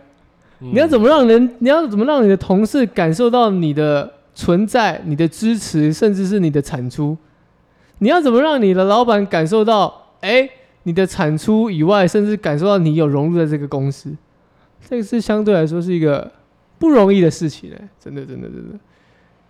你你要怎么让人，你要怎么让你的同事感受到你的存在、你的支持，甚至是你的产出？你要怎么让你的老板感受到，哎，你的产出以外，甚至感受到你有融入在这个公司？这个是相对来说是一个不容易的事情嘞，真的，真的，真的。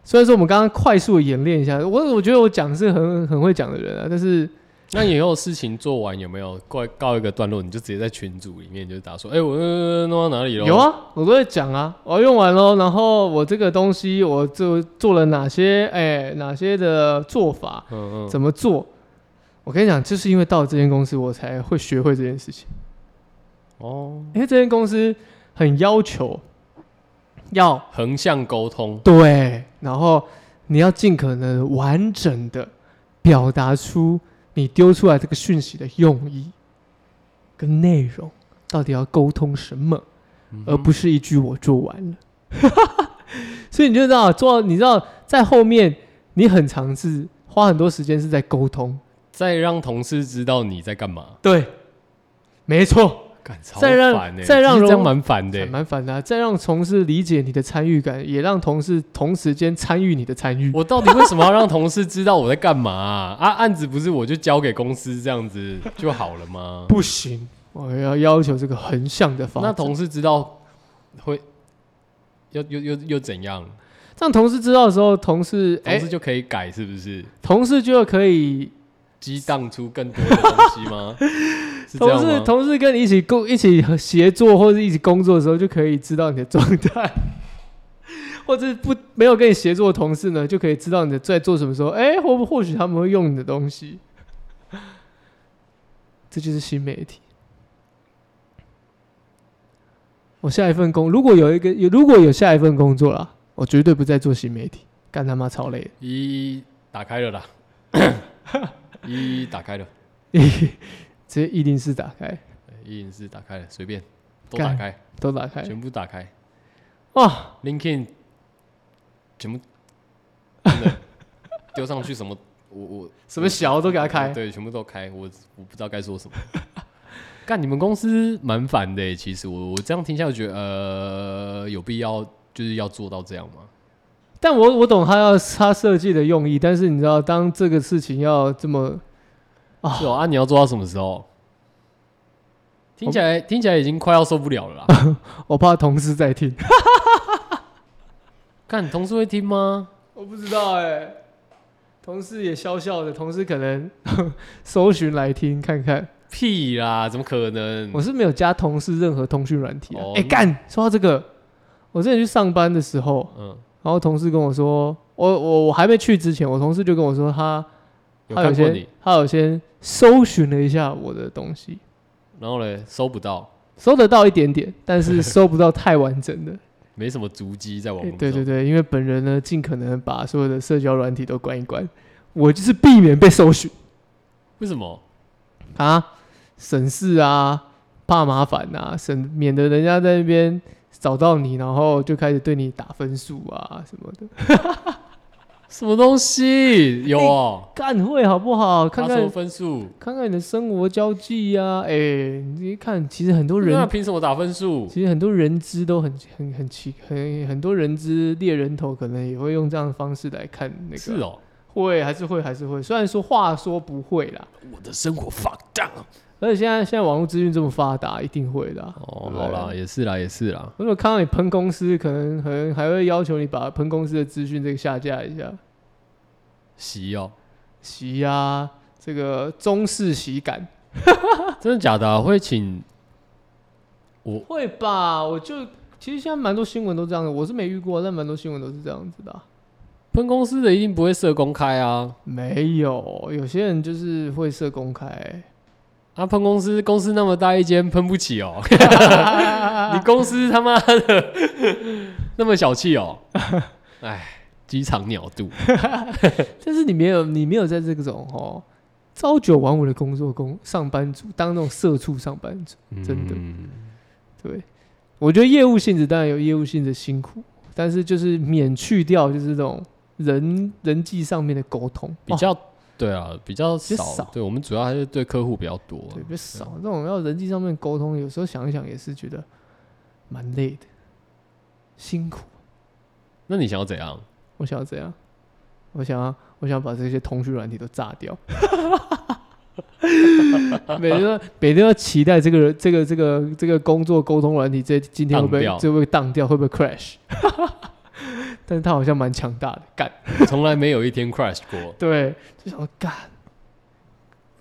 虽然说我们刚刚快速演练一下，我我觉得我讲是很很会讲的人啊，但是那以后事情做完有没有告告一个段落，你就直接在群组里面就打说，哎、我呃弄到哪里了？有，啊，我都会讲啊，我用完喽，然后我这个东西我就做了哪些，哎、哪些的做法，嗯嗯，怎么做？我跟你讲，就是因为到了这间公司，我才会学会这件事情。哦，因为这间公司很要求要横向沟通，对，然后你要尽可能完整的表达出你丢出来这个讯息的用意跟内容，到底要沟通什么。而不是是一句我做完了。*laughs* 所以你就知道做，你知道在后面你很尝试花很多时间是在沟通。在让同事知道你在干嘛，对，没错，再让再让这样蛮烦的欸。蛮烦的啊、再让同事理解你的参与感，也让同事同时间参与你的参与。我到底为什么要让同事知道我在干嘛啊？啊案子不是我就交给公司这样子就好了吗？不行，我要要求这个横向的发展。那同事知道会又又又又怎样？让同事知道的时候，同事哎、同事就可以改，是不是？同事就可以激荡出更多的东西吗？*laughs* 是同事？同事跟你一起工一起协作或者一起工作的时候，就可以知道你的状态，*laughs* 或者是不没有跟你协作的同事呢，就可以知道你的在做什么时候，哎、或或许他们会用你的东西，*laughs* 这就是新媒体。我下一份工如果有一个有如果有下一份工作啦，我绝对不再做新媒体，干他妈超累的。一打开了啦，一打开了，*laughs* 直接一零四打开，一零四打开了，随便都打开，都打开，全部打开哇！，LinkedIn 全部真的 *laughs* 丢上去什么，我我什么小都给他开，对，全部都开，我我不知道该说什么。*laughs* 干，你们公司蛮烦的欸，其实我我这样听下来觉得，呃，有必要就是要做到这样吗？但我我懂他要他设计的用意，但是你知道，当这个事情要这么啊是哦，啊，你要做到什么时候？听起来听起来已经快要受不了了啦。*laughs* 我怕同事在听，*laughs* 看同事会听吗？我不知道哎、同事也笑笑的，同事可能 *laughs* 搜寻来听看看。屁啦，怎么可能？我是没有加同事任何通讯软体啊。哎、干，说到这个，我之前去上班的时候，嗯，然后同事跟我说，我我我还没去之前，我同事就跟我说他有他有先看过你，他有先搜寻了一下我的东西，然后嘞搜不到，搜得到一点点，但是搜不到太完整的。*laughs* 没什么足迹在网络上。对对对，因为本人呢，尽可能把所有的社交软体都关一关，我就是避免被搜寻。为什么？啊，省事啊，怕麻烦啊，省免得人家在那边找到你，然后就开始对你打分数啊什么的。*laughs* 什么东西？有哦，*laughs* 干会好不好？看看分数，看看你的生活交际呀、哎、你一看，其实很多那人，凭什么打分数？其实很多人资都很很很奇，很很多人资猎人头可能也会用这样的方式来看那个。是哦，会还是会还是会，虽然说话说不会啦，我的生活放荡。而且现在现在网络资讯这么发达，一定会的啊、哦，好啦，也是啦，也是啦。如果看到你喷公司，可能可能还会要求你把喷公司的资讯这个下架一下，洗哦，洗呀、这个中式洗感 *laughs* 真的假的啊？会请我会吧？我就其实现在蛮多新闻都这样的，我是没遇过，但蛮多新闻都是这样子的啊、分公司的一定不会设公开啊。没有，有些人就是会设公开、啊，喷公司公司那么大一间，喷不起哦。*laughs* 你公司他妈的那么小气哦。*laughs* 哎，机场鸟肚。*laughs* 但是你没有，你没有在这种哦朝九晚五的工作工上班族当那种社畜上班族。真的嗯对，我觉得业务性质当然有业务性质的辛苦，但是就是免去掉就是这种人人际上面的沟通，比较对啊，比较较少。少对我们主要还是对客户比较多。对比较少。这种要人际上面沟通，有时候想一想也是觉得蛮累的，辛苦。那你想要怎样？我想要怎样？我想要，我想把这些通讯软体都炸掉。*laughs* 每天都每天都期待这个这个这个这个工作沟通软体，这今天会不会会不会当掉，会不会 crash？但是他好像蛮强大的，干 *laughs* 从来没有一天 crash 过。对，就想说干，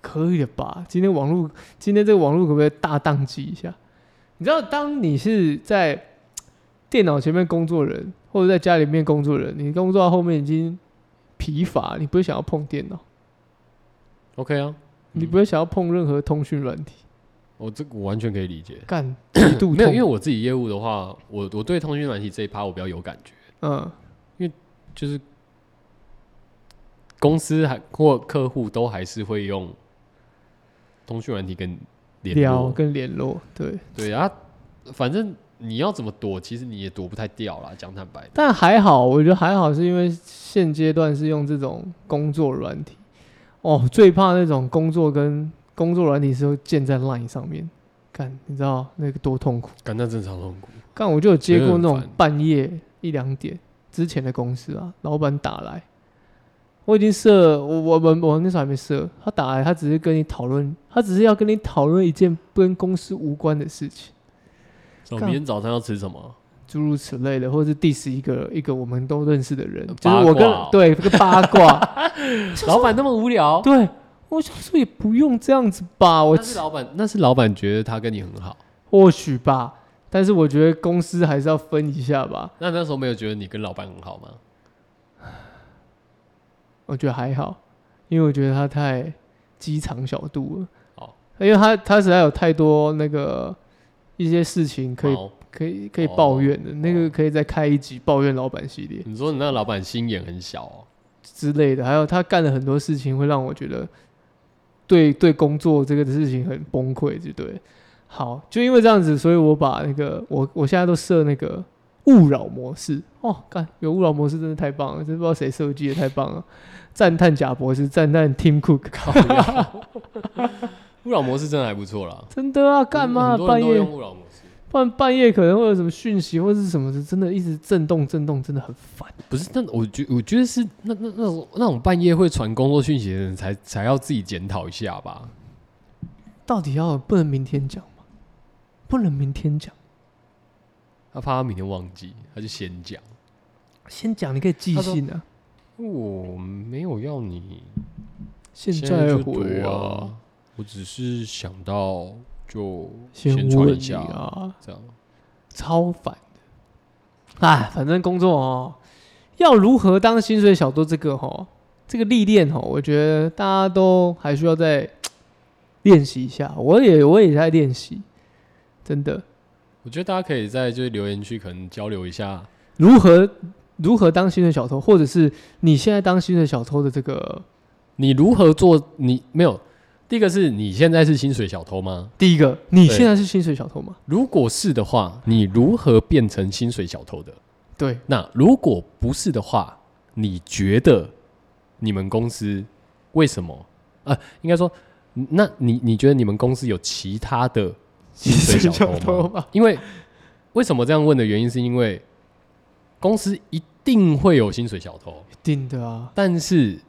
可以的吧？今天网络今天这个网络可不可以大宕机一下？你知道，当你是在电脑前面工作人，或者在家里面工作人，你工作到后面已经疲乏，你不会想要碰电脑，OK 啊，你不会想要碰任何通讯软体，我这个我完全可以理解。干 *coughs* 度没有，因为我自己业务的话，我我对通讯软体这一趴我比较有感觉，嗯因为就是公司还或客户都还是会用通讯软体跟联聊络。跟联络，对，对啊，反正你要怎么躲，其实你也躲不太掉啦。讲坦白，但还好，我觉得还好，是因为现阶段是用这种工作软体。哦，最怕那种工作跟工作软体是会建在 LINE 上面，干，你知道那个多痛苦。干那正常痛苦。干，我就有接过那种半夜一两点之前的公司啊，老板打来，我已经设，我我们我那时候还没设，他打来，他只是跟你讨论，他只是要跟你讨论一件跟公司无关的事情。干说明天早上要吃什么？诸如此类的，或者是 diss 一个一个我们都认识的人，就是我跟对这个八卦，*laughs* 老板那么无聊？对我想说也不用这样子吧，我那是老板，那是老板觉得他跟你很好。或许吧，但是我觉得公司还是要分一下吧，那那时候没有觉得你跟老板很好吗？我觉得还好，因为我觉得他太机场小肚了，好，因为他他实在有太多那个一些事情可以可以可以抱怨的，那个可以再开一集抱怨老板系列。你说你那个老板心眼很小哦，之类的，还有他干了很多事情会让我觉得对对工作这个事情很崩溃，就对。好，就因为这样子，所以我把那个我我现在都设那个勿扰模式哦，干有勿扰模式真的太棒了，真不知道谁设计的太棒了，赞叹贾博士，赞叹 Tim Cook，靠 *laughs* 勿扰模式真的还不错啦。真的啊，干嘛半夜勿扰模式。不然半夜可能会有什么讯息或者是什么的，真的一直震动震动，真的很烦。不是，那我觉我觉得是那那那种那种半夜会传工作讯息的人才才要自己检讨一下吧。到底要不能明天讲吗？不能明天讲，他怕他明天忘记，他就先讲。先讲你可以寄信啊。我没有要你现现在回啊，啊，我只是想到就先先传问一下，啊，这样。超烦的。哎，反正工作哦，要如何当薪水小多这个哦，这个历练哦，我觉得大家都还需要再 *tsk* 练习一下。我也我也在练习，真的我觉得大家可以在就是留言区可能交流一下，如何如何当薪水小偷，或者是你现在当薪水小偷的这个你如何做？你没有第一个是你现在是薪水小偷吗？第一个，你现在是薪水小偷吗？如果是的话，你如何变成薪水小偷的？对，那如果不是的话，你觉得你们公司为什么？呃，应该说，那你你觉得你们公司有其他的薪水小偷吗？*laughs* 因为为什么这样问的原因，是因为公司一定会有薪水小偷，一定的啊，但是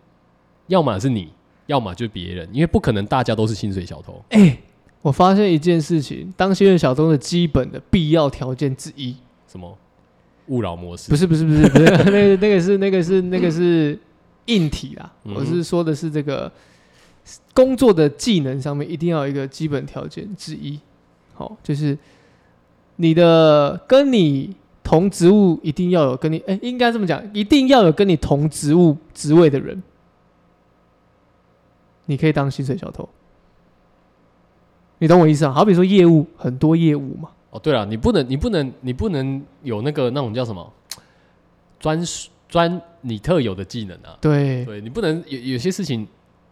要么是你，要么就别人，因为不可能大家都是薪水小偷。哎、我发现一件事情，当薪水小偷的基本的必要条件之一，什么？勿扰模式？不是不是不是不 *laughs* 是，那个那个是那个是那个是硬体啦，嗯我是说的是这个工作的技能上面一定要有一个基本条件之一，好，就是你的跟你同职务一定要有跟你哎、应该这么讲，一定要有跟你同职务职位的人，你可以当薪水小偷。你懂我意思啊？好比说业务很多业务嘛，哦，对了，你不能，你不能，你不能有那个那种叫什么专属专你特有的技能啊。对对你不能有有些事情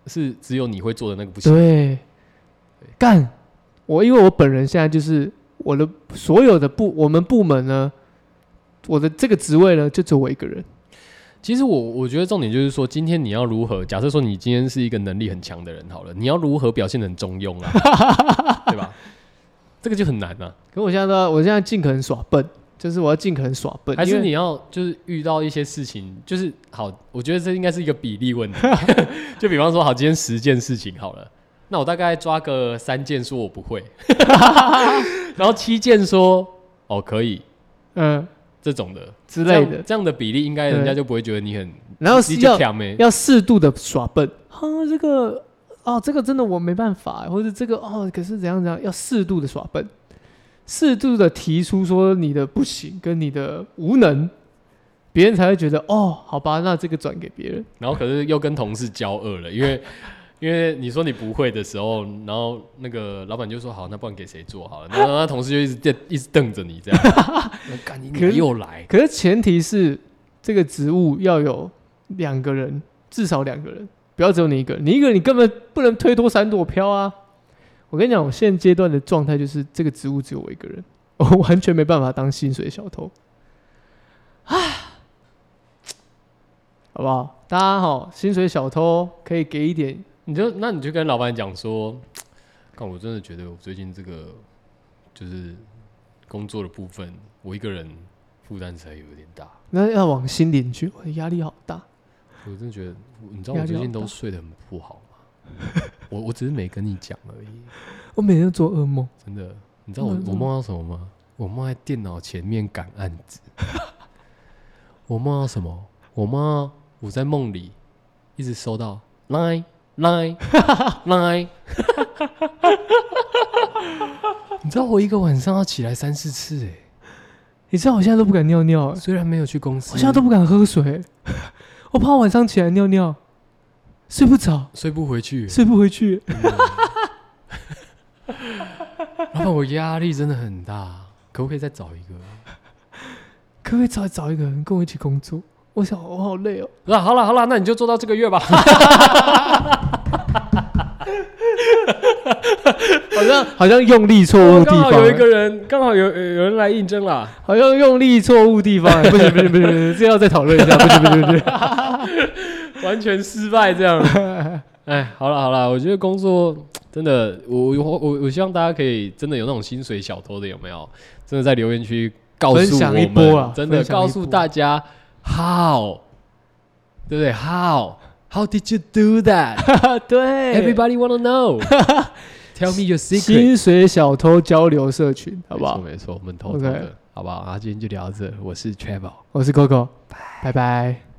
是只有你会做的那个不行。对，干我，因为我本人现在就是我的所有的部，我们部门呢，我的这个职位呢，就只有我一个人。其实我我觉得重点就是说，今天你要如何？假设说你今天是一个能力很强的人好了，你要如何表现得很中庸啊？*laughs* 对吧？这个就很难啊。可我现在呢，我现在尽可能耍笨，就是我要尽可能耍笨，还是你要就是遇到一些事情，就是好，我觉得这应该是一个比例问题。*laughs* 就比方说，好，今天十件事情好了，那我大概抓个三件说我不会，*laughs* 然后七件说哦可以。嗯。这种的。之类的，这样的比例应该人家就不会觉得你很然后你就要适度的耍笨。啊，这个哦，这个真的我没办法，或者这个哦，可是怎样怎样，要适度的耍笨，适度的提出说你的不行跟你的无能，别人才会觉得哦，好吧，那这个转给别人。然后可是又跟同事交恶了，因为因为你说你不会的时候，然后那个老板就说好，那不然给谁做好了，然后他同事就一直瞪一直瞪着你这样，我 *laughs* 干你可是娘又来，可是前提是这个职务要有两个人，至少两个人，不要只有你一个人。你一个人你根本不能推脱三朵飘啊！我跟你讲，我现阶段的状态就是这个职务只有我一个人，*laughs* 我完全没办法当薪水小偷。啊好不好？大家好，薪水小偷可以给一点，你就那你就跟老板讲说，*tsk* 看我真的觉得我最近这个就是工作的部分，我一个人负担实在有点大。那要往心里去，我的压力好大。我真的觉得，你知道我最近都睡得很不好吗？我我只是没跟你讲而已，我每天都做噩梦，真的。你知道我嗯我梦到什么吗？我梦在电脑前面赶案子。*laughs* 我梦到什么？我梦到我在梦里一直收到 line line line。你知道我一个晚上要起来三四次哎、你知道我现在都不敢尿尿、欸，虽然没有去公司，我现在都不敢喝水、*laughs* 我怕晚上起来尿尿，睡不着，睡不回去。睡不回去。老板，我压力真的很大。可不可以再找一个？*laughs* 可不可以找找一个人跟我一起工作？我想我好累哦。那好了好了，那你就做到这个月吧。*laughs* *laughs* 好像好像用力错误地方欸，刚好有一个人，刚好有有有人来应征啦。好像用力错误地方欸，*laughs* 不行不行不行，不行这要再讨论一下，不行不行不行。完全失败这样。哎，好了好了，我觉得工作真的，我我我我希望大家可以真的有那种薪水小偷的有没有？真的在留言区告分诉我享一波啊们，真的告诉大家 how，对不对？How how did you do that? 对 Everybody wanna know. Tell me your secret. 薪水小偷交流社群，好不好？没错没错，我们偷偷 OK 的，好不好？啊，今天就聊到这，我是 Travel。我是 Coco，拜拜。